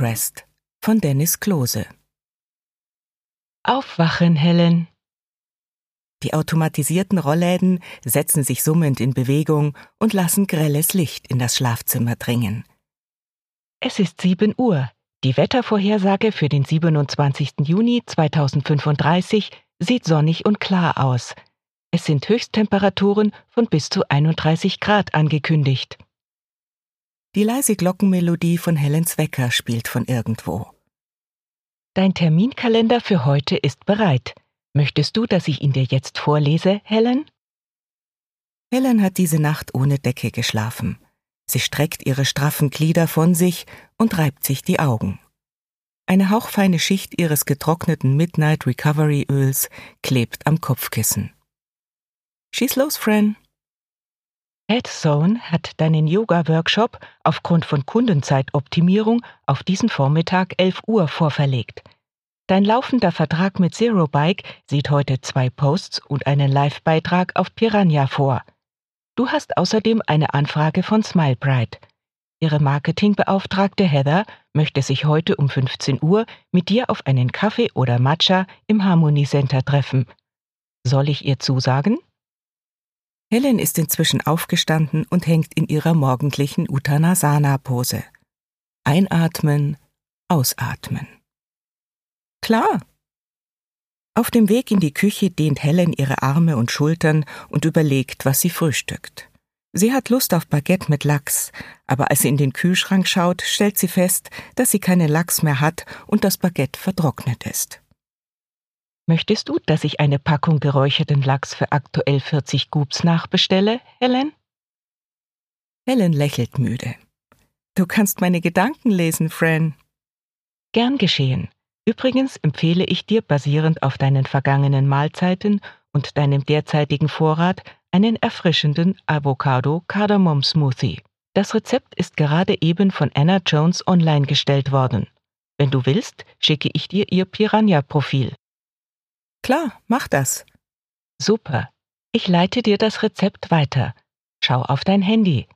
Dressed von Dennis Klose. Aufwachen, Helen. Die automatisierten Rollläden setzen sich summend in Bewegung und lassen grelles Licht in das Schlafzimmer dringen. Es ist sieben Uhr. Die Wettervorhersage für den 27. Juni 2035 sieht sonnig und klar aus. Es sind Höchsttemperaturen von bis zu 31 Grad angekündigt. Die leise Glockenmelodie von Helens Wecker spielt von irgendwo. Dein Terminkalender für heute ist bereit. Möchtest du, dass ich ihn dir jetzt vorlese, Helen? Helen hat diese Nacht ohne Decke geschlafen. Sie streckt ihre straffen Glieder von sich und reibt sich die Augen. Eine hauchfeine Schicht ihres getrockneten Midnight Recovery Öls klebt am Kopfkissen. Schieß los, Fran. Headzone hat deinen Yoga-Workshop aufgrund von Kundenzeitoptimierung auf diesen Vormittag 11 Uhr vorverlegt. Dein laufender Vertrag mit Zero Bike sieht heute zwei Posts und einen Live-Beitrag auf Piranha vor. Du hast außerdem eine Anfrage von SmileBrite. Ihre Marketingbeauftragte Heather möchte sich heute um 15 Uhr mit dir auf einen Kaffee oder Matcha im Harmony Center treffen. Soll ich ihr zusagen? Helen ist inzwischen aufgestanden und hängt in ihrer morgendlichen Uttanasana-Pose. Einatmen, ausatmen. Klar, auf dem Weg in die Küche dehnt Helen ihre Arme und Schultern und überlegt, was sie frühstückt. Sie hat Lust auf Baguette mit Lachs, aber als sie in den Kühlschrank schaut, stellt sie fest, dass sie keinen Lachs mehr hat und das Baguette vertrocknet ist. Möchtest du, dass ich eine Packung geräucherten Lachs für aktuell 40 Gubs nachbestelle, Helen? Helen lächelt müde. Du kannst meine Gedanken lesen, Fran. Gern geschehen. Übrigens empfehle ich dir basierend auf deinen vergangenen Mahlzeiten und deinem derzeitigen Vorrat einen erfrischenden Avocado-Kardamom-Smoothie. Das Rezept ist gerade eben von Anna Jones online gestellt worden. Wenn du willst, schicke ich dir ihr Piranha-Profil. Klar, mach das. Super. Ich leite dir das Rezept weiter. Schau auf dein Handy.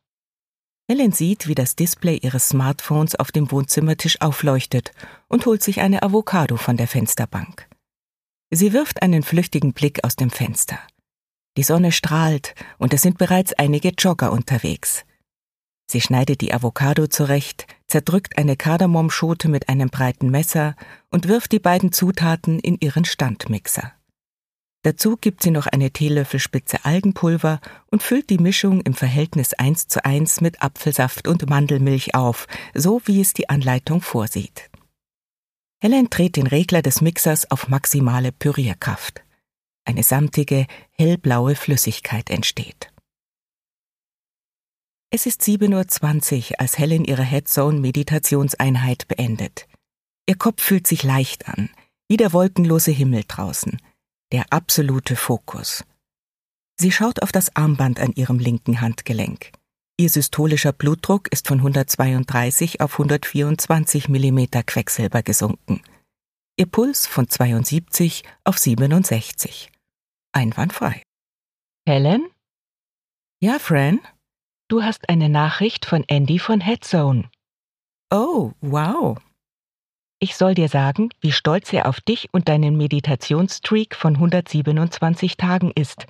Helen sieht, wie das Display ihres Smartphones auf dem Wohnzimmertisch aufleuchtet und holt sich eine Avocado von der Fensterbank. Sie wirft einen flüchtigen Blick aus dem Fenster. Die Sonne strahlt und es sind bereits einige Jogger unterwegs. Sie schneidet die Avocado zurecht, zerdrückt eine Kardamomschote mit einem breiten Messer und wirft die beiden Zutaten in ihren Standmixer. Dazu gibt sie noch eine Teelöffelspitze Algenpulver und füllt die Mischung im Verhältnis 1 zu 1 mit Apfelsaft und Mandelmilch auf, so wie es die Anleitung vorsieht. Helen dreht den Regler des Mixers auf maximale Pürierkraft. Eine samtige, hellblaue Flüssigkeit entsteht. Es ist 7.20 Uhr, als Helen ihre Headzone-Meditationseinheit beendet. Ihr Kopf fühlt sich leicht an, wie der wolkenlose Himmel draußen – der absolute Fokus. Sie schaut auf das Armband an ihrem linken Handgelenk. Ihr systolischer Blutdruck ist von 132 auf 124 mm Quecksilber gesunken. Ihr Puls von 72 auf 67. Einwandfrei. Helen? Ja, Fran? Du hast eine Nachricht von Andy von Headzone. Oh, wow. Ich soll dir sagen, wie stolz er auf dich und deinen Meditationsstreak von 127 Tagen ist.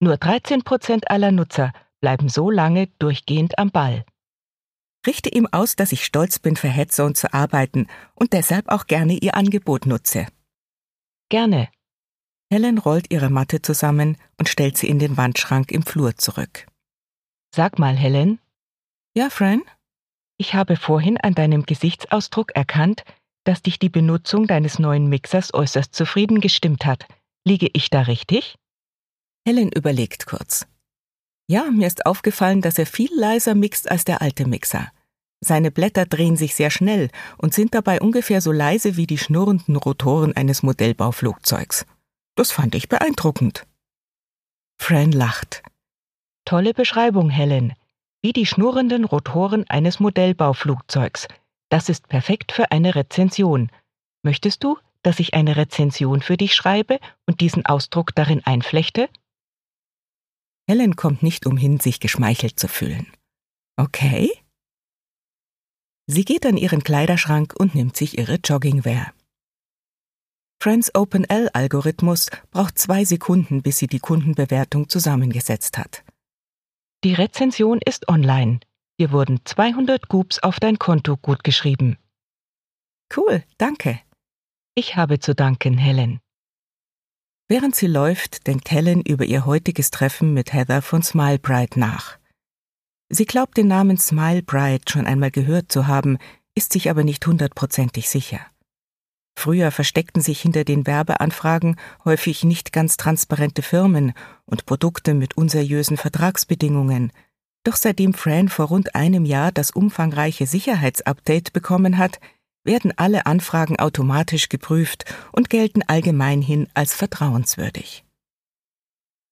Nur 13 Prozent aller Nutzer bleiben so lange durchgehend am Ball. Richte ihm aus, dass ich stolz bin, für Headzone zu arbeiten und deshalb auch gerne ihr Angebot nutze. Gerne. Helen rollt ihre Matte zusammen und stellt sie in den Wandschrank im Flur zurück. Sag mal, Helen. Ja, Fran? Ich habe vorhin an deinem Gesichtsausdruck erkannt, dass dich die Benutzung deines neuen Mixers äußerst zufrieden gestimmt hat. Liege ich da richtig? Helen überlegt kurz. Ja, mir ist aufgefallen, dass er viel leiser mixt als der alte Mixer. Seine Blätter drehen sich sehr schnell und sind dabei ungefähr so leise wie die schnurrenden Rotoren eines Modellbauflugzeugs. Das fand ich beeindruckend. Fran lacht. Tolle Beschreibung, Helen. Wie die schnurrenden Rotoren eines Modellbauflugzeugs. Das ist perfekt für eine Rezension. Möchtest du, dass ich eine Rezension für dich schreibe und diesen Ausdruck darin einflechte? Helen kommt nicht umhin, sich geschmeichelt zu fühlen. Okay. Sie geht an ihren Kleiderschrank und nimmt sich ihre Joggingwear. Friends OpenL-Algorithmus braucht zwei Sekunden, bis sie die Kundenbewertung zusammengesetzt hat. Die Rezension ist online. Dir wurden 200 Goops auf dein Konto gutgeschrieben. Cool, danke. Ich habe zu danken, Helen. Während sie läuft, denkt Helen über ihr heutiges Treffen mit Heather von Smilebright nach. Sie glaubt den Namen Smilebright schon einmal gehört zu haben, ist sich aber nicht hundertprozentig sicher. Früher versteckten sich hinter den Werbeanfragen häufig nicht ganz transparente Firmen und Produkte mit unseriösen Vertragsbedingungen. Doch seitdem Fran vor rund einem Jahr das umfangreiche Sicherheitsupdate bekommen hat, werden alle Anfragen automatisch geprüft und gelten allgemeinhin als vertrauenswürdig.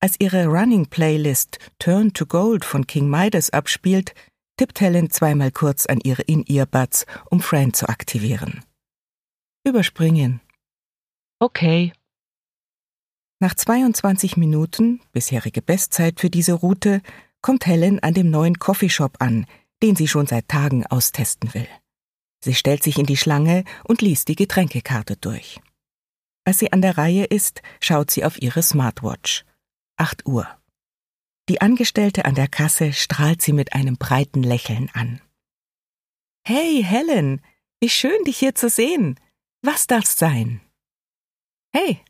Als ihre Running Playlist Turn to Gold von King Midas abspielt, tippt Helen zweimal kurz an ihre In-Earbuds, um Fran zu aktivieren. Überspringen. Okay. Nach 22 Minuten, bisherige Bestzeit für diese Route, kommt Helen an dem neuen Coffeeshop an, den sie schon seit Tagen austesten will. Sie stellt sich in die Schlange und liest die Getränkekarte durch. Als sie an der Reihe ist, schaut sie auf ihre Smartwatch. 8 Uhr. Die Angestellte an der Kasse strahlt sie mit einem breiten Lächeln an. Hey, Helen, wie schön, dich hier zu sehen. Was darf's sein? Hey,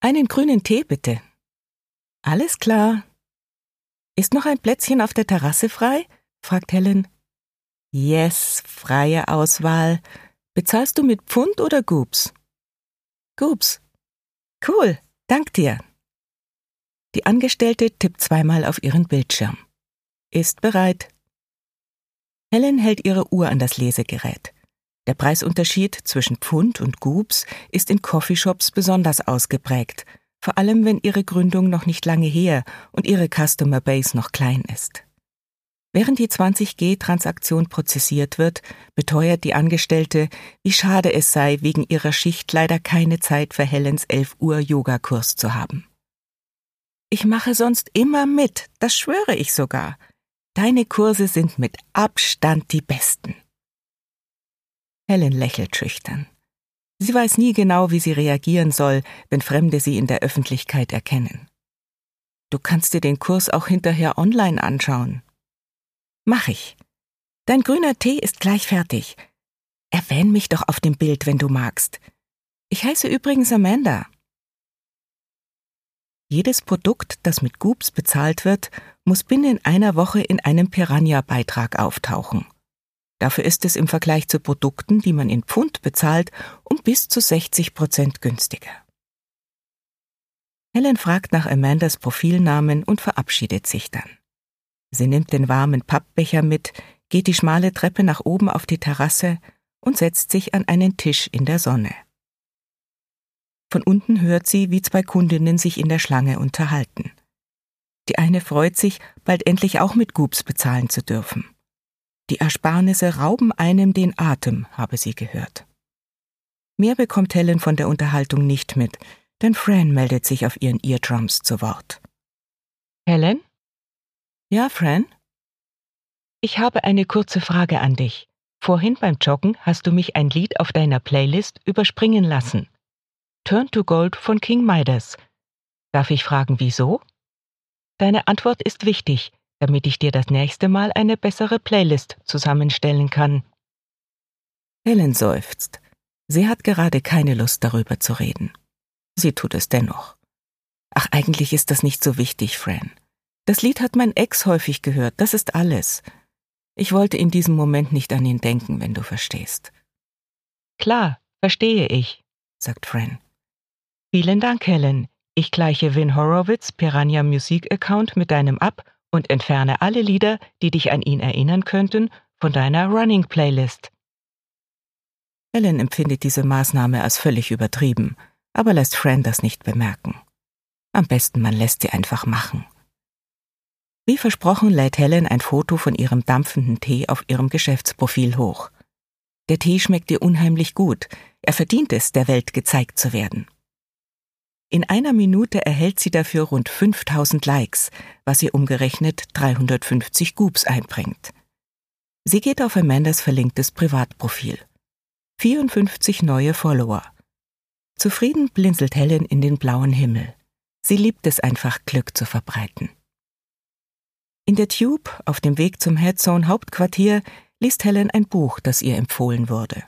einen grünen Tee bitte. Alles klar. Ist noch ein Plätzchen auf der Terrasse frei? fragt Helen. Yes, freie Auswahl. Bezahlst du mit Pfund oder Goops? Goops. Cool, dank dir. Die Angestellte tippt zweimal auf ihren Bildschirm. Ist bereit. Helen hält ihre Uhr an das Lesegerät. Der Preisunterschied zwischen Pfund und Goops ist in Coffeeshops besonders ausgeprägt, vor allem wenn ihre Gründung noch nicht lange her und ihre Customer Base noch klein ist. Während die 20G-Transaktion prozessiert wird, beteuert die Angestellte, wie schade es sei, wegen ihrer Schicht leider keine Zeit für Helens 11 Uhr Yogakurs zu haben. Ich mache sonst immer mit, das schwöre ich sogar. Deine Kurse sind mit Abstand die besten. Helen lächelt schüchtern. Sie weiß nie genau, wie sie reagieren soll, wenn Fremde sie in der Öffentlichkeit erkennen. Du kannst dir den Kurs auch hinterher online anschauen. Mach ich. Dein grüner Tee ist gleich fertig. Erwähn mich doch auf dem Bild, wenn du magst. Ich heiße übrigens Amanda. Jedes Produkt, das mit Goops bezahlt wird, muss binnen einer Woche in einem Piranha-Beitrag auftauchen. Dafür ist es im Vergleich zu Produkten, die man in Pfund bezahlt, um bis zu 60 Prozent günstiger. Helen fragt nach Amandas Profilnamen und verabschiedet sich dann. Sie nimmt den warmen Pappbecher mit, geht die schmale Treppe nach oben auf die Terrasse und setzt sich an einen Tisch in der Sonne. Von unten hört sie, wie zwei Kundinnen sich in der Schlange unterhalten. Die eine freut sich, bald endlich auch mit Gubs bezahlen zu dürfen. Die Ersparnisse rauben einem den Atem, habe sie gehört. Mehr bekommt Helen von der Unterhaltung nicht mit, denn Fran meldet sich auf ihren Eardrums zu Wort. Helen? Ja, Fran? Ich habe eine kurze Frage an dich. Vorhin beim Joggen hast du mich ein Lied auf deiner Playlist überspringen lassen. Turn to Gold von King Midas. Darf ich fragen, wieso? Deine Antwort ist wichtig, damit ich dir das nächste Mal eine bessere Playlist zusammenstellen kann. Helen seufzt. Sie hat gerade keine Lust darüber zu reden. Sie tut es dennoch. Ach, eigentlich ist das nicht so wichtig, Fran. Das Lied hat mein Ex häufig gehört, das ist alles. Ich wollte in diesem Moment nicht an ihn denken, wenn du verstehst. Klar, verstehe ich, sagt Fran. Vielen Dank, Helen. Ich gleiche Vin Horowitz Piranha Musik Account mit deinem ab und entferne alle Lieder, die dich an ihn erinnern könnten, von deiner Running Playlist. Helen empfindet diese Maßnahme als völlig übertrieben, aber lässt Fran das nicht bemerken. Am besten man lässt sie einfach machen. Wie versprochen lädt Helen ein Foto von ihrem dampfenden Tee auf ihrem Geschäftsprofil hoch. Der Tee schmeckt ihr unheimlich gut, er verdient es, der Welt gezeigt zu werden. In einer Minute erhält sie dafür rund 5000 Likes, was ihr umgerechnet 350 Goops einbringt. Sie geht auf Amandas verlinktes Privatprofil. 54 neue Follower. Zufrieden blinzelt Helen in den blauen Himmel. Sie liebt es einfach, Glück zu verbreiten. In der Tube, auf dem Weg zum Headzone Hauptquartier, liest Helen ein Buch, das ihr empfohlen wurde.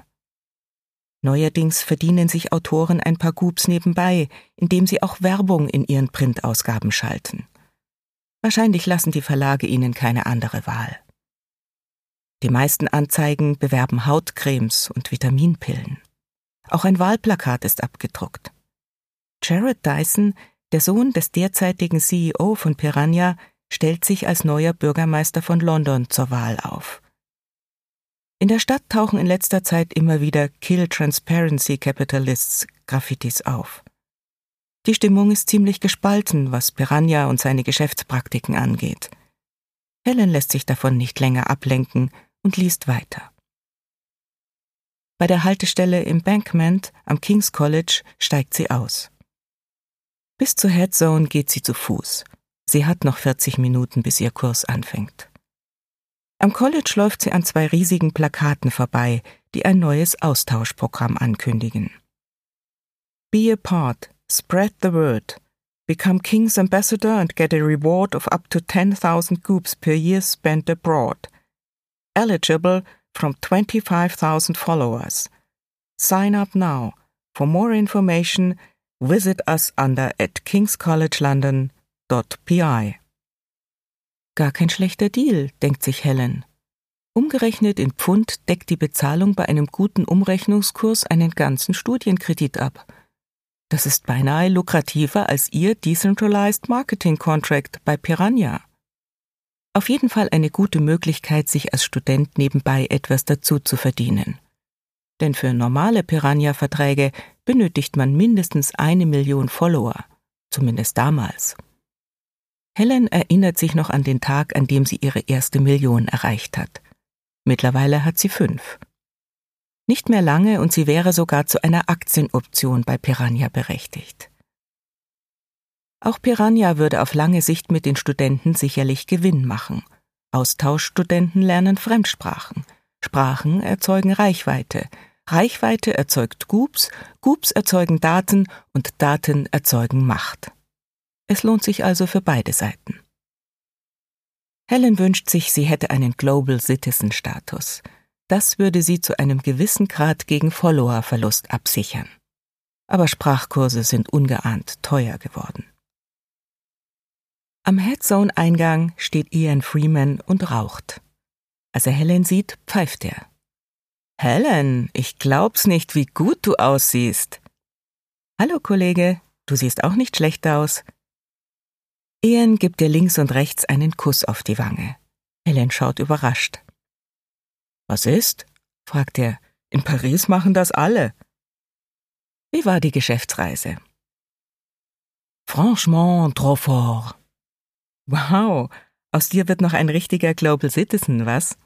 Neuerdings verdienen sich Autoren ein paar Gubs nebenbei, indem sie auch Werbung in ihren Printausgaben schalten. Wahrscheinlich lassen die Verlage ihnen keine andere Wahl. Die meisten Anzeigen bewerben Hautcremes und Vitaminpillen. Auch ein Wahlplakat ist abgedruckt. Jared Dyson, der Sohn des derzeitigen CEO von Piranha, stellt sich als neuer Bürgermeister von London zur Wahl auf. In der Stadt tauchen in letzter Zeit immer wieder Kill Transparency Capitalists Graffitis auf. Die Stimmung ist ziemlich gespalten, was Piranha und seine Geschäftspraktiken angeht. Helen lässt sich davon nicht länger ablenken und liest weiter. Bei der Haltestelle Embankment am King's College steigt sie aus. Bis zur Headzone geht sie zu Fuß. Sie hat noch 40 Minuten, bis ihr Kurs anfängt. Am College läuft sie an zwei riesigen Plakaten vorbei, die ein neues Austauschprogramm ankündigen. Be a part, spread the word, become King's Ambassador and get a reward of up to 10,000 goops per year spent abroad. Eligible from 25,000 followers. Sign up now. For more information, visit us under at kingscollegelondon.pi. Gar kein schlechter Deal, denkt sich Helen. Umgerechnet in Pfund deckt die Bezahlung bei einem guten Umrechnungskurs einen ganzen Studienkredit ab. Das ist beinahe lukrativer als Ihr Decentralized Marketing Contract bei Piranha. Auf jeden Fall eine gute Möglichkeit, sich als Student nebenbei etwas dazu zu verdienen. Denn für normale Piranha-Verträge benötigt man mindestens eine Million Follower, zumindest damals. Helen erinnert sich noch an den Tag, an dem sie ihre erste Million erreicht hat. Mittlerweile hat sie fünf. Nicht mehr lange und sie wäre sogar zu einer Aktienoption bei Piranha berechtigt. Auch Piranha würde auf lange Sicht mit den Studenten sicherlich Gewinn machen. Austauschstudenten lernen Fremdsprachen. Sprachen erzeugen Reichweite. Reichweite erzeugt Gubs, Gubs erzeugen Daten und Daten erzeugen Macht. Es lohnt sich also für beide Seiten. Helen wünscht sich, sie hätte einen Global Citizen Status. Das würde sie zu einem gewissen Grad gegen Followerverlust absichern. Aber Sprachkurse sind ungeahnt teuer geworden. Am Headzone-Eingang steht Ian Freeman und raucht. Als er Helen sieht, pfeift er. Helen, ich glaub's nicht, wie gut du aussiehst. Hallo, Kollege, du siehst auch nicht schlecht aus. Ian gibt dir links und rechts einen Kuss auf die Wange. Helen schaut überrascht. Was ist? fragt er. In Paris machen das alle. Wie war die Geschäftsreise? Franchement trop fort. Wow, aus dir wird noch ein richtiger Global Citizen, was?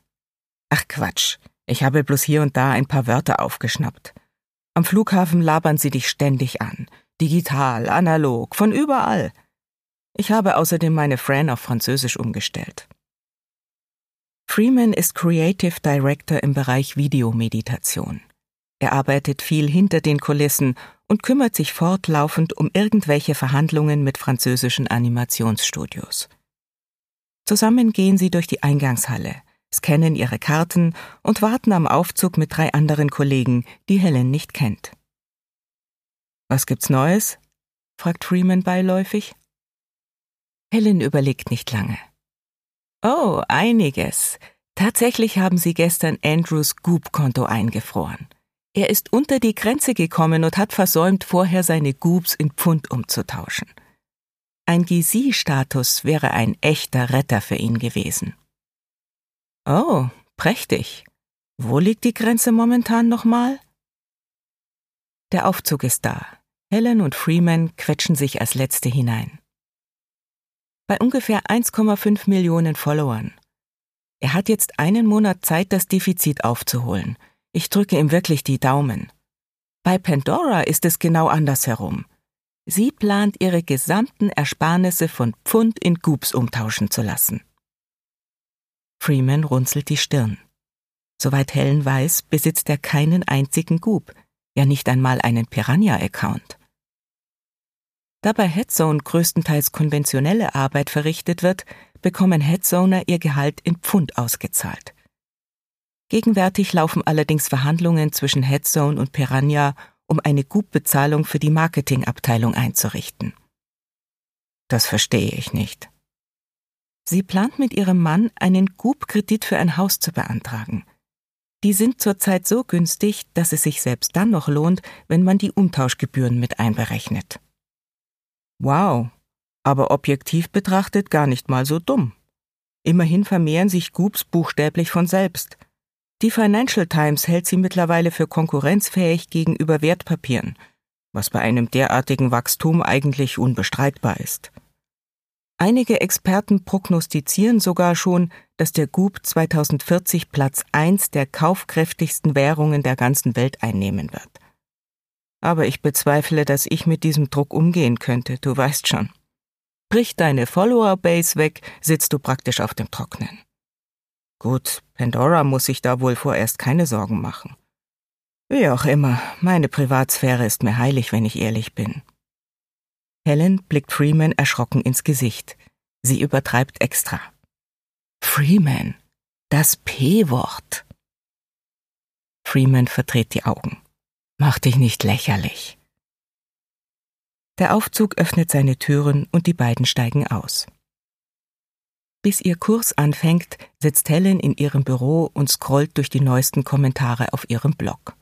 Ach Quatsch, ich habe bloß hier und da ein paar Wörter aufgeschnappt. Am Flughafen labern sie dich ständig an. Digital, analog, von überall. Ich habe außerdem meine Fran auf Französisch umgestellt. Freeman ist Creative Director im Bereich Videomeditation. Er arbeitet viel hinter den Kulissen und kümmert sich fortlaufend um irgendwelche Verhandlungen mit französischen Animationsstudios. Zusammen gehen sie durch die Eingangshalle, scannen ihre Karten und warten am Aufzug mit drei anderen Kollegen, die Helen nicht kennt. Was gibt's Neues? fragt Freeman beiläufig. Helen überlegt nicht lange. Oh, einiges. Tatsächlich haben sie gestern Andrews Goop-Konto eingefroren. Er ist unter die Grenze gekommen und hat versäumt, vorher seine Goobs in Pfund umzutauschen. Ein GC-Status wäre ein echter Retter für ihn gewesen. Oh, prächtig. Wo liegt die Grenze momentan nochmal? Der Aufzug ist da. Helen und Freeman quetschen sich als Letzte hinein. Bei ungefähr 1,5 Millionen Followern. Er hat jetzt einen Monat Zeit, das Defizit aufzuholen – ich drücke ihm wirklich die Daumen. Bei Pandora ist es genau andersherum. Sie plant ihre gesamten Ersparnisse von Pfund in Gubs umtauschen zu lassen. Freeman runzelt die Stirn. Soweit Helen weiß, besitzt er keinen einzigen Goop, ja nicht einmal einen Piranha-Account. Da bei Headzone größtenteils konventionelle Arbeit verrichtet wird, bekommen Headzoner ihr Gehalt in Pfund ausgezahlt. Gegenwärtig laufen allerdings Verhandlungen zwischen Headzone und Piranha, um eine Goop-Bezahlung für die Marketingabteilung einzurichten. Das verstehe ich nicht. Sie plant mit ihrem Mann, einen Goop-Kredit für ein Haus zu beantragen. Die sind zurzeit so günstig, dass es sich selbst dann noch lohnt, wenn man die Umtauschgebühren mit einberechnet. Wow, aber objektiv betrachtet gar nicht mal so dumm. Immerhin vermehren sich Goops buchstäblich von selbst. Die Financial Times hält sie mittlerweile für konkurrenzfähig gegenüber Wertpapieren, was bei einem derartigen Wachstum eigentlich unbestreitbar ist. Einige Experten prognostizieren sogar schon, dass der Goop 2040 Platz 1 der kaufkräftigsten Währungen der ganzen Welt einnehmen wird. Aber ich bezweifle, dass ich mit diesem Druck umgehen könnte, du weißt schon. Bricht deine Follower-Base weg, sitzt du praktisch auf dem Trocknen. Gut, Pandora muss sich da wohl vorerst keine Sorgen machen. Wie auch immer, meine Privatsphäre ist mir heilig, wenn ich ehrlich bin. Helen blickt Freeman erschrocken ins Gesicht. Sie übertreibt extra. Freeman, das P-Wort. Freeman verdreht die Augen. Mach dich nicht lächerlich. Der Aufzug öffnet seine Türen und die beiden steigen aus. Bis ihr Kurs anfängt, sitzt Helen in ihrem Büro und scrollt durch die neuesten Kommentare auf ihrem Blog.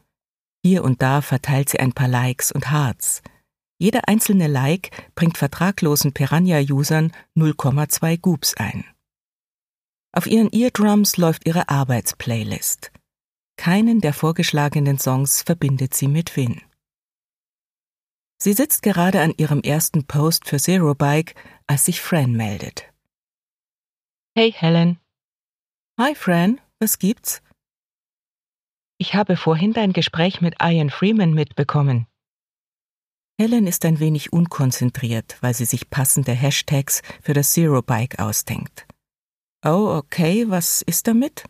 Hier und da verteilt sie ein paar Likes und Hearts. Jeder einzelne Like bringt vertraglosen Piranha-Usern 0,2 Goops ein. Auf ihren Eardrums läuft ihre Arbeitsplaylist. Keinen der vorgeschlagenen Songs verbindet sie mit Win. Sie sitzt gerade an ihrem ersten Post für Zero Bike, als sich Fran meldet. Hey Helen. Hi Fran, was gibt's? Ich habe vorhin dein Gespräch mit Ian Freeman mitbekommen. Helen ist ein wenig unkonzentriert, weil sie sich passende Hashtags für das Zero Bike ausdenkt. Oh, okay, was ist damit?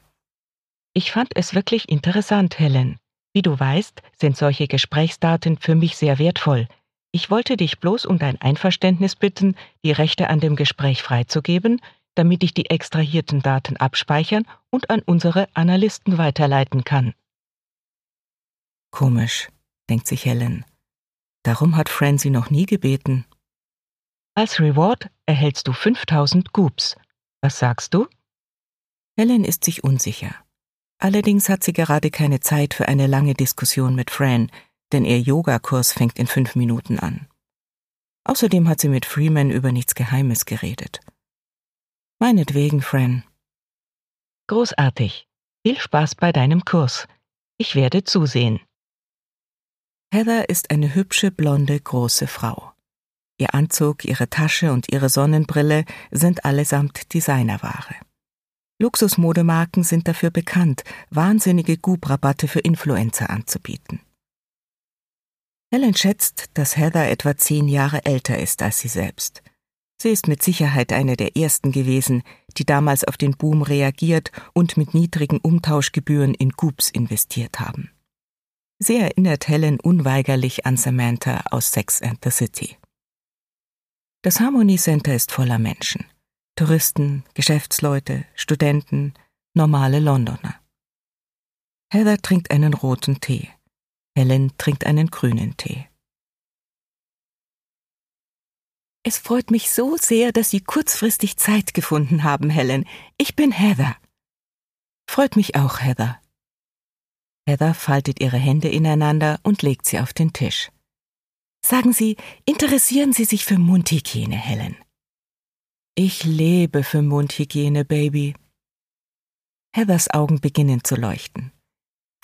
Ich fand es wirklich interessant, Helen. Wie du weißt, sind solche Gesprächsdaten für mich sehr wertvoll. Ich wollte dich bloß um dein Einverständnis bitten, die Rechte an dem Gespräch freizugeben, damit ich die extrahierten Daten abspeichern und an unsere Analysten weiterleiten kann. Komisch, denkt sich Helen. Darum hat Fran sie noch nie gebeten. Als Reward erhältst du 5000 Goops. Was sagst du? Helen ist sich unsicher. Allerdings hat sie gerade keine Zeit für eine lange Diskussion mit Fran, denn ihr Yogakurs fängt in fünf Minuten an. Außerdem hat sie mit Freeman über nichts Geheimes geredet. Meinetwegen, Fran. Großartig. Viel Spaß bei deinem Kurs. Ich werde zusehen. Heather ist eine hübsche, blonde, große Frau. Ihr Anzug, ihre Tasche und ihre Sonnenbrille sind allesamt Designerware. Luxusmodemarken sind dafür bekannt, wahnsinnige Goop-Rabatte für Influencer anzubieten. Helen schätzt, dass Heather etwa zehn Jahre älter ist als sie selbst. Sie ist mit Sicherheit eine der ersten gewesen, die damals auf den Boom reagiert und mit niedrigen Umtauschgebühren in Goops investiert haben. Sie erinnert Helen unweigerlich an Samantha aus Sex and the City. Das Harmony Center ist voller Menschen. Touristen, Geschäftsleute, Studenten, normale Londoner. Heather trinkt einen roten Tee. Helen trinkt einen grünen Tee. Es freut mich so sehr, dass Sie kurzfristig Zeit gefunden haben, Helen. Ich bin Heather. Freut mich auch, Heather. Heather faltet ihre Hände ineinander und legt sie auf den Tisch. Sagen Sie, interessieren Sie sich für Mundhygiene, Helen? Ich lebe für Mundhygiene, Baby. Heathers Augen beginnen zu leuchten.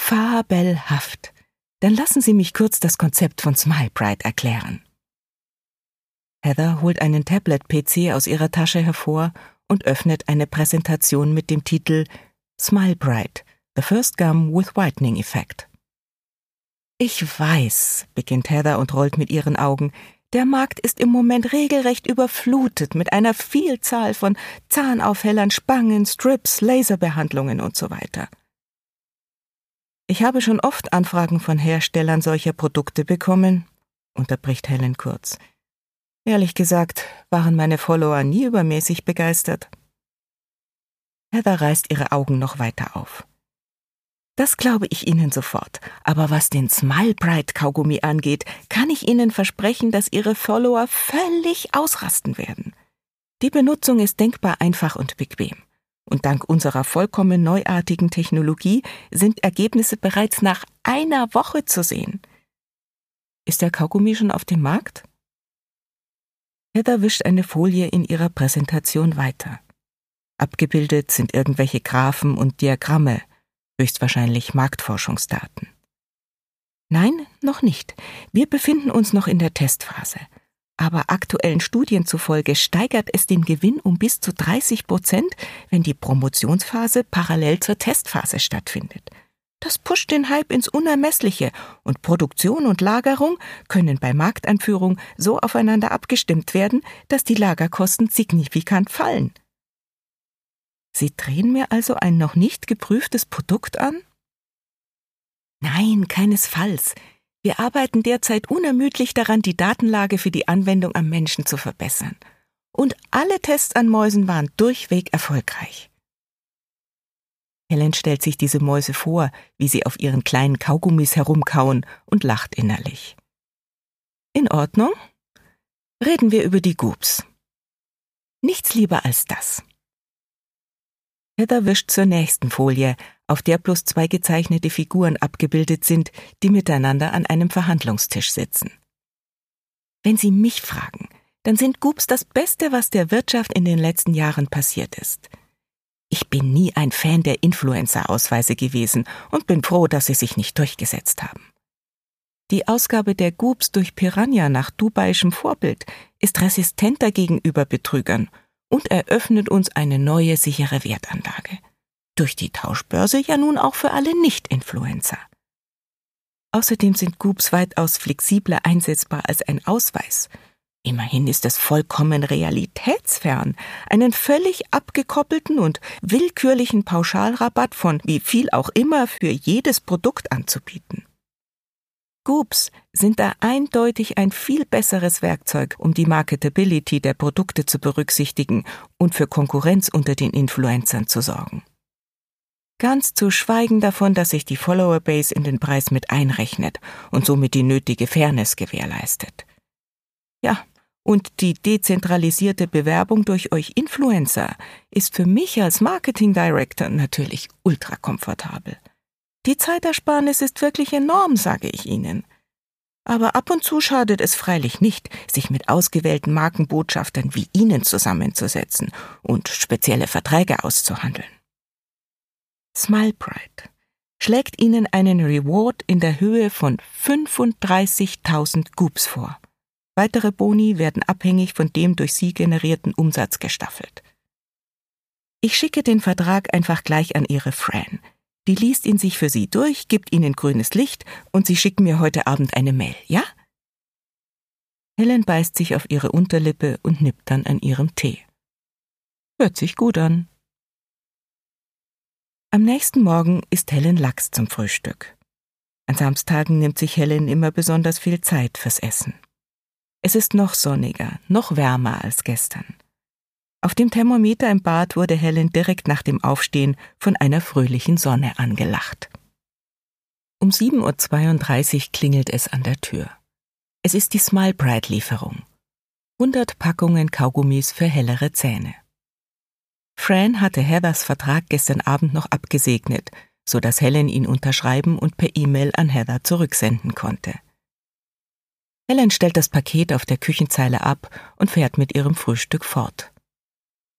Fabelhaft. Dann lassen Sie mich kurz das Konzept von Smile erklären. Heather holt einen Tablet-PC aus ihrer Tasche hervor und öffnet eine Präsentation mit dem Titel Smile The First Gum with Whitening Effect. Ich weiß, beginnt Heather und rollt mit ihren Augen, der Markt ist im Moment regelrecht überflutet mit einer Vielzahl von Zahnaufhellern, Spangen, Strips, Laserbehandlungen und so weiter. Ich habe schon oft Anfragen von Herstellern solcher Produkte bekommen, unterbricht Helen kurz. Ehrlich gesagt waren meine Follower nie übermäßig begeistert. Heather reißt ihre Augen noch weiter auf. Das glaube ich Ihnen sofort. Aber was den Smile Bright Kaugummi angeht, kann ich Ihnen versprechen, dass Ihre Follower völlig ausrasten werden. Die Benutzung ist denkbar einfach und bequem. Und dank unserer vollkommen neuartigen Technologie sind Ergebnisse bereits nach einer Woche zu sehen. Ist der Kaugummi schon auf dem Markt? Heather wischt eine Folie in ihrer Präsentation weiter. Abgebildet sind irgendwelche Graphen und Diagramme, höchstwahrscheinlich Marktforschungsdaten. Nein, noch nicht. Wir befinden uns noch in der Testphase. Aber aktuellen Studien zufolge steigert es den Gewinn um bis zu 30 Prozent, wenn die Promotionsphase parallel zur Testphase stattfindet. Das pusht den Hype ins Unermessliche und Produktion und Lagerung können bei Markteinführung so aufeinander abgestimmt werden, dass die Lagerkosten signifikant fallen. Sie drehen mir also ein noch nicht geprüftes Produkt an? Nein, keinesfalls. Wir arbeiten derzeit unermüdlich daran, die Datenlage für die Anwendung am Menschen zu verbessern. Und alle Tests an Mäusen waren durchweg erfolgreich. Helen stellt sich diese Mäuse vor, wie sie auf ihren kleinen Kaugummis herumkauen und lacht innerlich. In Ordnung? Reden wir über die Gubs. Nichts lieber als das. Heather wischt zur nächsten Folie, auf der bloß zwei gezeichnete Figuren abgebildet sind, die miteinander an einem Verhandlungstisch sitzen. Wenn Sie mich fragen, dann sind Gubs das Beste, was der Wirtschaft in den letzten Jahren passiert ist. Ich bin nie ein Fan der Influencer-Ausweise gewesen und bin froh, dass sie sich nicht durchgesetzt haben. Die Ausgabe der Gubs durch Piranha nach dubaischem Vorbild ist resistenter gegenüber Betrügern und eröffnet uns eine neue sichere Wertanlage. Durch die Tauschbörse ja nun auch für alle Nicht-Influencer. Außerdem sind Groups weitaus flexibler einsetzbar als ein Ausweis. Immerhin ist es vollkommen realitätsfern, einen völlig abgekoppelten und willkürlichen Pauschalrabatt von wie viel auch immer für jedes Produkt anzubieten. Scoops sind da eindeutig ein viel besseres Werkzeug, um die Marketability der Produkte zu berücksichtigen und für Konkurrenz unter den Influencern zu sorgen. Ganz zu schweigen davon, dass sich die Follower-Base in den Preis mit einrechnet und somit die nötige Fairness gewährleistet. Ja, und die dezentralisierte Bewerbung durch euch Influencer ist für mich als Marketing Director natürlich ultra komfortabel. Die Zeitersparnis ist wirklich enorm, sage ich Ihnen. Aber ab und zu schadet es freilich nicht, sich mit ausgewählten Markenbotschaftern wie Ihnen zusammenzusetzen und spezielle Verträge auszuhandeln. Smilebright schlägt Ihnen einen Reward in der Höhe von 35.000 Goops vor. Weitere Boni werden abhängig von dem durch Sie generierten Umsatz gestaffelt. Ich schicke den Vertrag einfach gleich an Ihre Fran. Die liest ihn sich für Sie durch, gibt Ihnen grünes Licht und Sie schicken mir heute Abend eine Mail, ja? Helen beißt sich auf ihre Unterlippe und nippt dann an ihrem Tee. Hört sich gut an. Am nächsten Morgen isst Helen Lachs zum Frühstück. An Samstagen nimmt sich Helen immer besonders viel Zeit fürs Essen. Es ist noch sonniger, noch wärmer als gestern. Auf dem Thermometer im Bad wurde Helen direkt nach dem Aufstehen von einer fröhlichen Sonne angelacht. Um 7.32 Uhr klingelt es an der Tür. Es ist die Smile Bright Lieferung. 100 Packungen Kaugummis für hellere Zähne. Fran hatte Heathers Vertrag gestern Abend noch abgesegnet, so dass Helen ihn unterschreiben und per E-Mail an Heather zurücksenden konnte. Helen stellt das Paket auf der Küchenzeile ab und fährt mit ihrem Frühstück fort.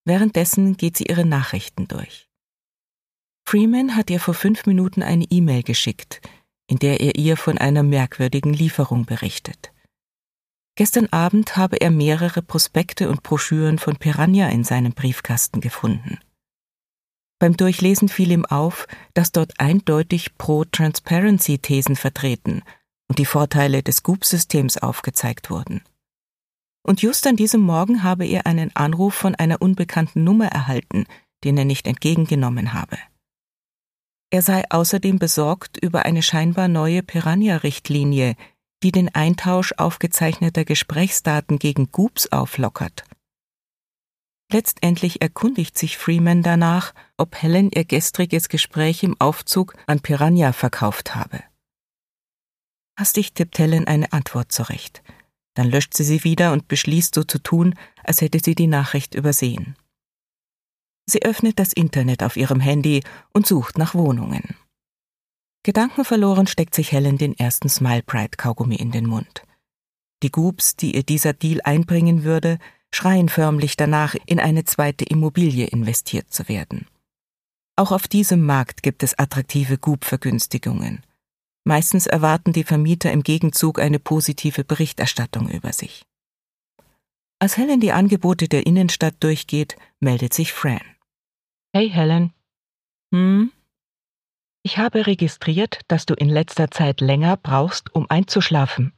Währenddessen geht sie ihre Nachrichten durch. Freeman hat ihr vor fünf Minuten eine E-Mail geschickt, in der er ihr von einer merkwürdigen Lieferung berichtet. Gestern Abend habe er mehrere Prospekte und Broschüren von Piranha in seinem Briefkasten gefunden. Beim Durchlesen fiel ihm auf, dass dort eindeutig Pro-Transparency-Thesen vertreten und die Vorteile des Goop-Systems aufgezeigt wurden und just an diesem Morgen habe er einen Anruf von einer unbekannten Nummer erhalten, den er nicht entgegengenommen habe. Er sei außerdem besorgt über eine scheinbar neue Piranha-Richtlinie, die den Eintausch aufgezeichneter Gesprächsdaten gegen Goops auflockert. Letztendlich erkundigt sich Freeman danach, ob Helen ihr gestriges Gespräch im Aufzug an Piranha verkauft habe. Hastig tippt Helen eine Antwort zurecht. Dann löscht sie sie wieder und beschließt so zu tun, als hätte sie die Nachricht übersehen. Sie öffnet das Internet auf ihrem Handy und sucht nach Wohnungen. Gedankenverloren steckt sich Helen den ersten Smile Pride Kaugummi in den Mund. Die Goops, die ihr dieser Deal einbringen würde, schreien förmlich danach, in eine zweite Immobilie investiert zu werden. Auch auf diesem Markt gibt es attraktive Goop-Vergünstigungen. Meistens erwarten die Vermieter im Gegenzug eine positive Berichterstattung über sich. Als Helen die Angebote der Innenstadt durchgeht, meldet sich Fran. Hey Helen. Hm? Ich habe registriert, dass du in letzter Zeit länger brauchst, um einzuschlafen.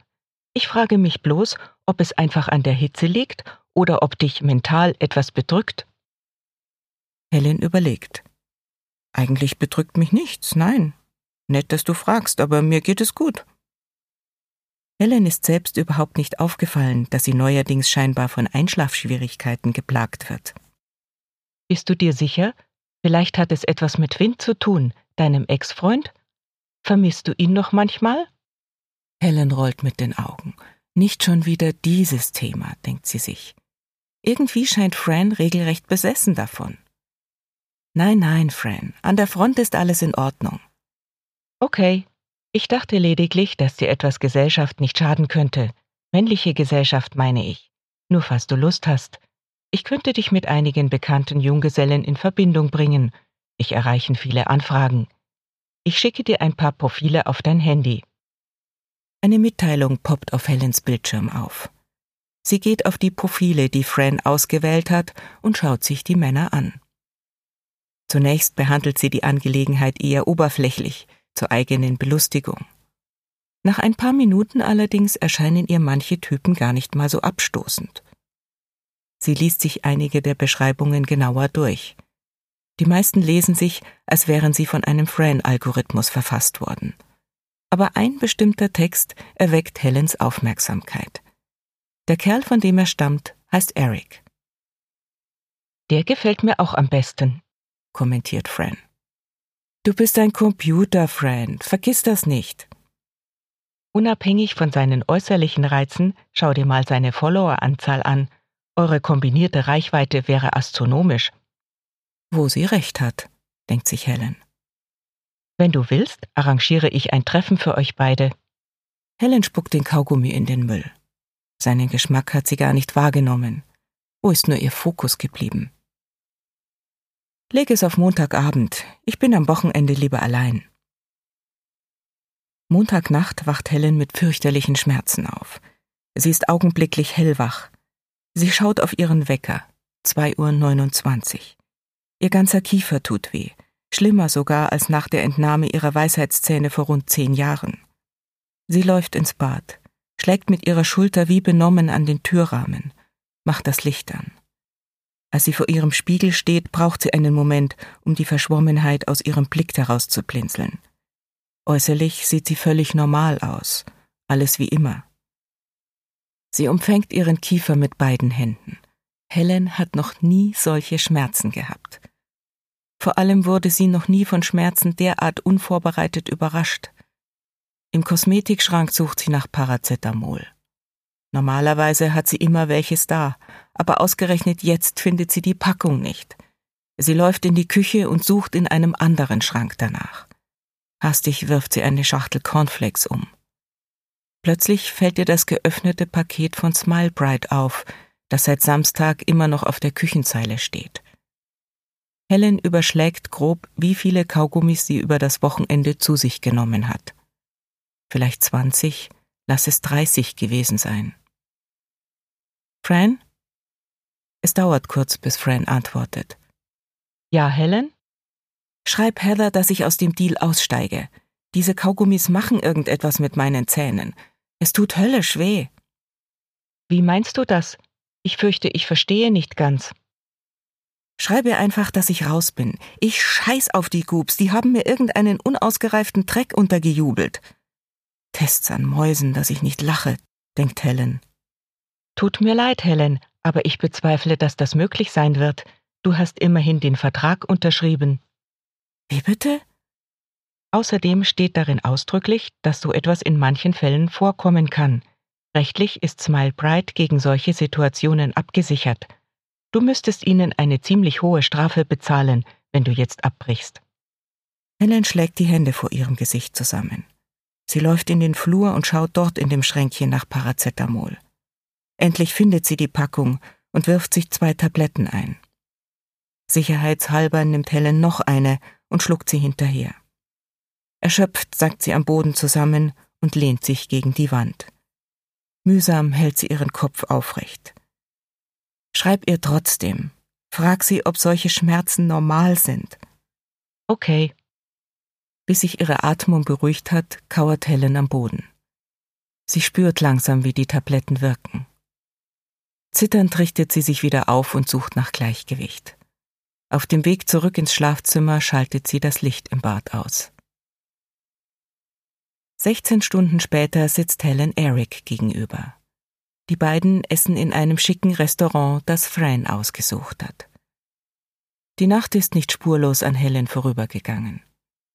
Ich frage mich bloß, ob es einfach an der Hitze liegt oder ob dich mental etwas bedrückt. Helen überlegt. Eigentlich bedrückt mich nichts, nein. Nett, dass du fragst, aber mir geht es gut. Helen ist selbst überhaupt nicht aufgefallen, dass sie neuerdings scheinbar von Einschlafschwierigkeiten geplagt wird. Bist du dir sicher? Vielleicht hat es etwas mit Wind zu tun, deinem Ex-Freund? Vermisst du ihn noch manchmal? Helen rollt mit den Augen. Nicht schon wieder dieses Thema, denkt sie sich. Irgendwie scheint Fran regelrecht besessen davon. Nein, nein, Fran, an der Front ist alles in Ordnung. Okay, ich dachte lediglich, dass dir etwas Gesellschaft nicht schaden könnte. Männliche Gesellschaft meine ich. Nur falls du Lust hast. Ich könnte dich mit einigen bekannten Junggesellen in Verbindung bringen. Ich erreichen viele Anfragen. Ich schicke dir ein paar Profile auf dein Handy. Eine Mitteilung poppt auf Helens Bildschirm auf. Sie geht auf die Profile, die Fran ausgewählt hat, und schaut sich die Männer an. Zunächst behandelt sie die Angelegenheit eher oberflächlich, zur eigenen Belustigung. Nach ein paar Minuten allerdings erscheinen ihr manche Typen gar nicht mal so abstoßend. Sie liest sich einige der Beschreibungen genauer durch. Die meisten lesen sich, als wären sie von einem Fran-Algorithmus verfasst worden. Aber ein bestimmter Text erweckt Helens Aufmerksamkeit. Der Kerl, von dem er stammt, heißt Eric. Der gefällt mir auch am besten, kommentiert Fran. Du bist ein Computer, Fran. Vergiss das nicht. Unabhängig von seinen äußerlichen Reizen, schau dir mal seine Followeranzahl an. Eure kombinierte Reichweite wäre astronomisch. Wo sie recht hat, denkt sich Helen. Wenn du willst, arrangiere ich ein Treffen für euch beide. Helen spuckt den Kaugummi in den Müll. Seinen Geschmack hat sie gar nicht wahrgenommen. Wo ist nur ihr Fokus geblieben? Leg es auf Montagabend. Ich bin am Wochenende lieber allein. Montagnacht wacht Helen mit fürchterlichen Schmerzen auf. Sie ist augenblicklich hellwach. Sie schaut auf ihren Wecker. 2.29 Uhr. Ihr ganzer Kiefer tut weh. Schlimmer sogar als nach der Entnahme ihrer Weisheitszähne vor rund zehn Jahren. Sie läuft ins Bad schlägt mit ihrer Schulter wie benommen an den Türrahmen, macht das Licht an. Als sie vor ihrem Spiegel steht, braucht sie einen Moment, um die Verschwommenheit aus ihrem Blick herauszublinzeln. Äußerlich sieht sie völlig normal aus, alles wie immer. Sie umfängt ihren Kiefer mit beiden Händen. Helen hat noch nie solche Schmerzen gehabt. Vor allem wurde sie noch nie von Schmerzen derart unvorbereitet überrascht. Im Kosmetikschrank sucht sie nach Paracetamol. Normalerweise hat sie immer welches da, aber ausgerechnet jetzt findet sie die Packung nicht. Sie läuft in die Küche und sucht in einem anderen Schrank danach. Hastig wirft sie eine Schachtel Cornflakes um. Plötzlich fällt ihr das geöffnete Paket von Smile auf, das seit Samstag immer noch auf der Küchenzeile steht. Helen überschlägt grob, wie viele Kaugummis sie über das Wochenende zu sich genommen hat vielleicht zwanzig, lass es dreißig gewesen sein. Fran? Es dauert kurz, bis Fran antwortet. Ja, Helen? Schreib Heather, dass ich aus dem Deal aussteige. Diese Kaugummis machen irgendetwas mit meinen Zähnen. Es tut höllisch weh. Wie meinst du das? Ich fürchte, ich verstehe nicht ganz. Schreibe einfach, dass ich raus bin. Ich scheiß auf die Gubs, die haben mir irgendeinen unausgereiften Dreck untergejubelt. Tests an Mäusen, dass ich nicht lache, denkt Helen. Tut mir leid, Helen, aber ich bezweifle, dass das möglich sein wird. Du hast immerhin den Vertrag unterschrieben. Wie bitte? Außerdem steht darin ausdrücklich, dass so etwas in manchen Fällen vorkommen kann. Rechtlich ist Smile Bright gegen solche Situationen abgesichert. Du müsstest ihnen eine ziemlich hohe Strafe bezahlen, wenn du jetzt abbrichst. Helen schlägt die Hände vor ihrem Gesicht zusammen. Sie läuft in den Flur und schaut dort in dem Schränkchen nach Paracetamol. Endlich findet sie die Packung und wirft sich zwei Tabletten ein. Sicherheitshalber nimmt Helen noch eine und schluckt sie hinterher. Erschöpft sackt sie am Boden zusammen und lehnt sich gegen die Wand. Mühsam hält sie ihren Kopf aufrecht. Schreib ihr trotzdem. Frag sie, ob solche Schmerzen normal sind. Okay. Bis sich ihre Atmung beruhigt hat, kauert Helen am Boden. Sie spürt langsam, wie die Tabletten wirken. Zitternd richtet sie sich wieder auf und sucht nach Gleichgewicht. Auf dem Weg zurück ins Schlafzimmer schaltet sie das Licht im Bad aus. 16 Stunden später sitzt Helen Eric gegenüber. Die beiden essen in einem schicken Restaurant, das Fran ausgesucht hat. Die Nacht ist nicht spurlos an Helen vorübergegangen.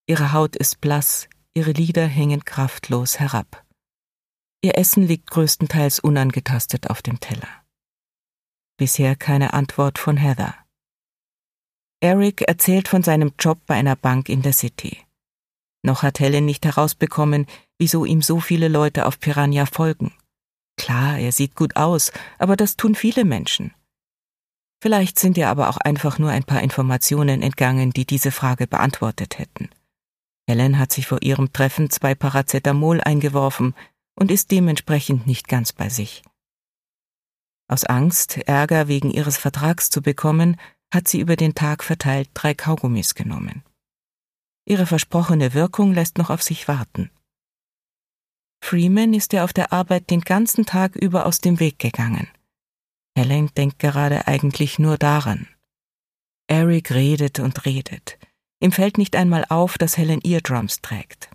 Ihre Haut ist blass, ihre Lider hängen kraftlos herab. Ihr Essen liegt größtenteils unangetastet auf dem Teller. Bisher keine Antwort von Heather. Eric erzählt von seinem Job bei einer Bank in der City. Noch hat Helen nicht herausbekommen, wieso ihm so viele Leute auf Piranha folgen. Klar, er sieht gut aus, aber das tun viele Menschen. Vielleicht sind ihr aber auch einfach nur ein paar Informationen entgangen, die diese Frage beantwortet hätten. Helen hat sich vor ihrem Treffen zwei Paracetamol eingeworfen und ist dementsprechend nicht ganz bei sich. Aus Angst, Ärger wegen ihres Vertrags zu bekommen, hat sie über den Tag verteilt drei Kaugummis genommen. Ihre versprochene Wirkung lässt noch auf sich warten. Freeman ist ihr auf der Arbeit den ganzen Tag über aus dem Weg gegangen. Helen denkt gerade eigentlich nur daran. Eric redet und redet. Ihm fällt nicht einmal auf, dass Helen Eardrums trägt.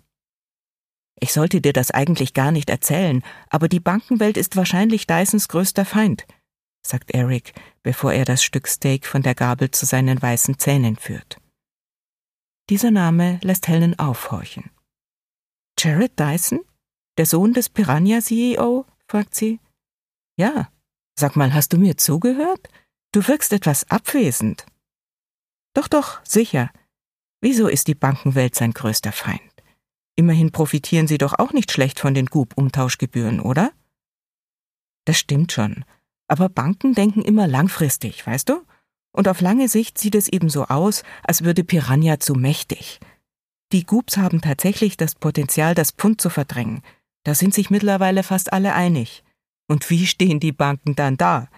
Ich sollte dir das eigentlich gar nicht erzählen, aber die Bankenwelt ist wahrscheinlich Dysons größter Feind, sagt Eric, bevor er das Stück Steak von der Gabel zu seinen weißen Zähnen führt. Dieser Name lässt Helen aufhorchen. Jared Dyson? Der Sohn des Piranha-CEO? fragt sie. Ja. Sag mal, hast du mir zugehört? Du wirkst etwas abwesend. Doch, doch, sicher. Wieso ist die Bankenwelt sein größter Feind? Immerhin profitieren sie doch auch nicht schlecht von den Gub-Umtauschgebühren, oder? Das stimmt schon. Aber Banken denken immer langfristig, weißt du? Und auf lange Sicht sieht es eben so aus, als würde Piranha zu mächtig. Die Gubs haben tatsächlich das Potenzial, das Pfund zu verdrängen. Da sind sich mittlerweile fast alle einig. Und wie stehen die Banken dann da?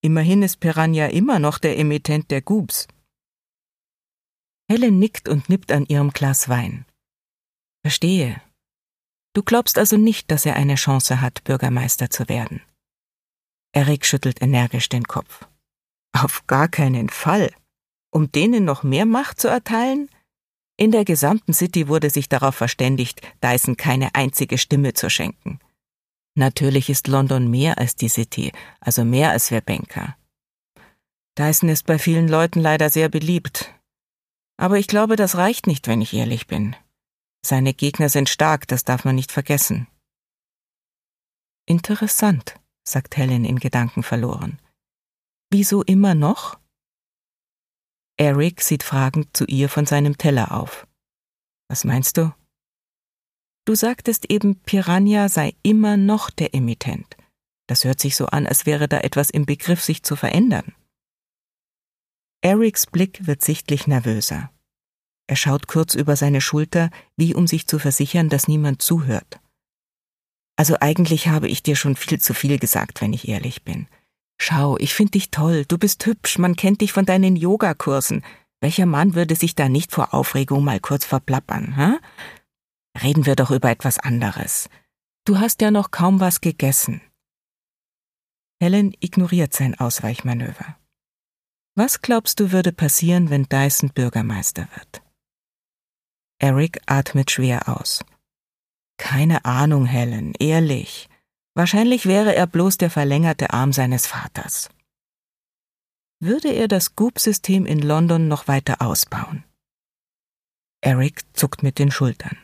Immerhin ist Piranha immer noch der Emittent der Gubs. Helen nickt und nippt an ihrem Glas Wein. Verstehe. Du glaubst also nicht, dass er eine Chance hat, Bürgermeister zu werden. Eric schüttelt energisch den Kopf. Auf gar keinen Fall. Um denen noch mehr Macht zu erteilen? In der gesamten City wurde sich darauf verständigt, Dyson keine einzige Stimme zu schenken. Natürlich ist London mehr als die City, also mehr als wir Banker. Dyson ist bei vielen Leuten leider sehr beliebt. Aber ich glaube, das reicht nicht, wenn ich ehrlich bin. Seine Gegner sind stark, das darf man nicht vergessen. Interessant, sagt Helen in Gedanken verloren. Wieso immer noch? Eric sieht fragend zu ihr von seinem Teller auf. Was meinst du? Du sagtest eben, Piranha sei immer noch der Emittent. Das hört sich so an, als wäre da etwas im Begriff, sich zu verändern. Erics Blick wird sichtlich nervöser. Er schaut kurz über seine Schulter, wie um sich zu versichern, dass niemand zuhört. Also eigentlich habe ich dir schon viel zu viel gesagt, wenn ich ehrlich bin. Schau, ich find dich toll, du bist hübsch, man kennt dich von deinen Yogakursen. Welcher Mann würde sich da nicht vor Aufregung mal kurz verplappern, hä? Reden wir doch über etwas anderes. Du hast ja noch kaum was gegessen. Helen ignoriert sein Ausweichmanöver. Was glaubst du würde passieren, wenn Dyson Bürgermeister wird? Eric atmet schwer aus. Keine Ahnung, Helen, ehrlich. Wahrscheinlich wäre er bloß der verlängerte Arm seines Vaters. Würde er das Goop-System in London noch weiter ausbauen? Eric zuckt mit den Schultern.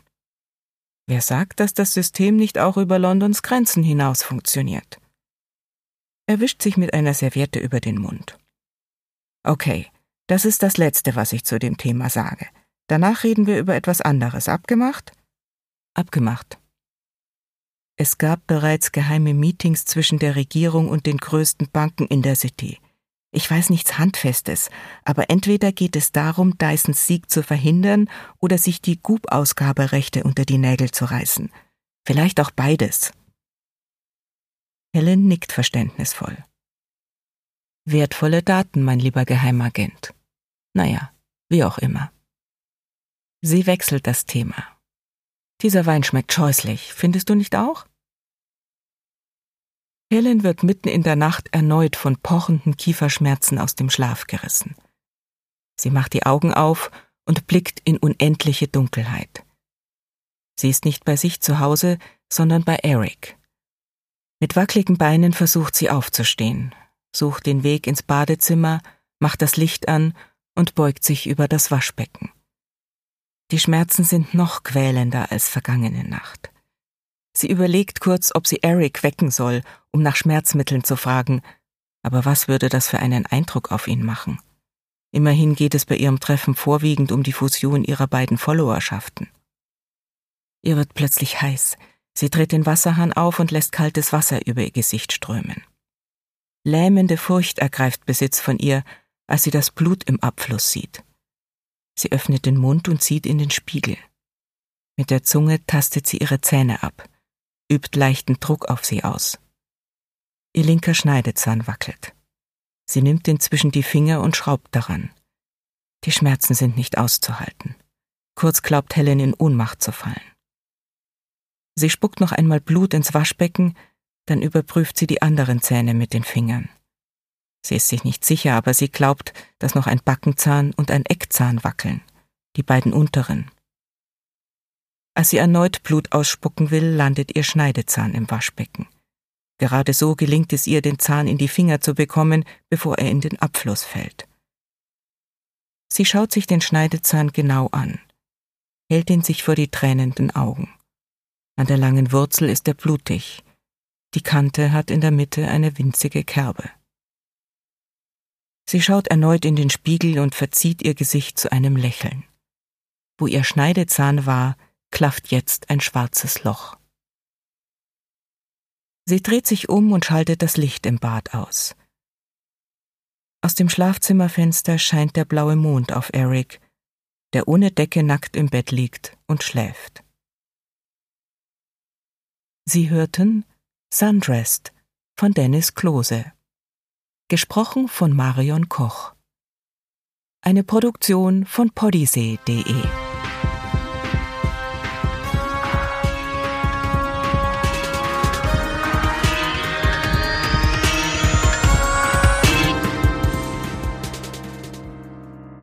Wer sagt, dass das System nicht auch über Londons Grenzen hinaus funktioniert? Er wischt sich mit einer Serviette über den Mund. Okay, das ist das Letzte, was ich zu dem Thema sage. Danach reden wir über etwas anderes. Abgemacht? Abgemacht. Es gab bereits geheime Meetings zwischen der Regierung und den größten Banken in der City. Ich weiß nichts Handfestes, aber entweder geht es darum, Dysons Sieg zu verhindern oder sich die Goop-Ausgaberechte unter die Nägel zu reißen. Vielleicht auch beides. Helen nickt verständnisvoll. Wertvolle Daten, mein lieber Geheimagent. Naja, wie auch immer. Sie wechselt das Thema. Dieser Wein schmeckt scheußlich, findest du nicht auch? Helen wird mitten in der Nacht erneut von pochenden Kieferschmerzen aus dem Schlaf gerissen. Sie macht die Augen auf und blickt in unendliche Dunkelheit. Sie ist nicht bei sich zu Hause, sondern bei Eric. Mit wackeligen Beinen versucht sie aufzustehen, sucht den Weg ins Badezimmer, macht das Licht an und beugt sich über das Waschbecken. Die Schmerzen sind noch quälender als vergangene Nacht. Sie überlegt kurz, ob sie Eric wecken soll, um nach Schmerzmitteln zu fragen, aber was würde das für einen Eindruck auf ihn machen? Immerhin geht es bei ihrem Treffen vorwiegend um die Fusion ihrer beiden Followerschaften. Ihr wird plötzlich heiß. Sie dreht den Wasserhahn auf und lässt kaltes Wasser über ihr Gesicht strömen. Lähmende Furcht ergreift Besitz von ihr, als sie das Blut im Abfluss sieht. Sie öffnet den Mund und sieht in den Spiegel. Mit der Zunge tastet sie ihre Zähne ab, übt leichten Druck auf sie aus. Ihr linker Schneidezahn wackelt. Sie nimmt inzwischen die Finger und schraubt daran. Die Schmerzen sind nicht auszuhalten. Kurz glaubt Helen in Ohnmacht zu fallen. Sie spuckt noch einmal Blut ins Waschbecken, dann überprüft sie die anderen Zähne mit den Fingern. Sie ist sich nicht sicher, aber sie glaubt, dass noch ein Backenzahn und ein Eckzahn wackeln, die beiden unteren. Als sie erneut Blut ausspucken will, landet ihr Schneidezahn im Waschbecken. Gerade so gelingt es ihr, den Zahn in die Finger zu bekommen, bevor er in den Abfluss fällt. Sie schaut sich den Schneidezahn genau an, hält ihn sich vor die tränenden Augen. An der langen Wurzel ist er blutig, die Kante hat in der Mitte eine winzige Kerbe. Sie schaut erneut in den Spiegel und verzieht ihr Gesicht zu einem Lächeln. Wo ihr Schneidezahn war, klafft jetzt ein schwarzes Loch. Sie dreht sich um und schaltet das Licht im Bad aus. Aus dem Schlafzimmerfenster scheint der blaue Mond auf Eric, der ohne Decke nackt im Bett liegt und schläft. Sie hörten Sundressed von Dennis Klose. Gesprochen von Marion Koch. Eine Produktion von podyssee.de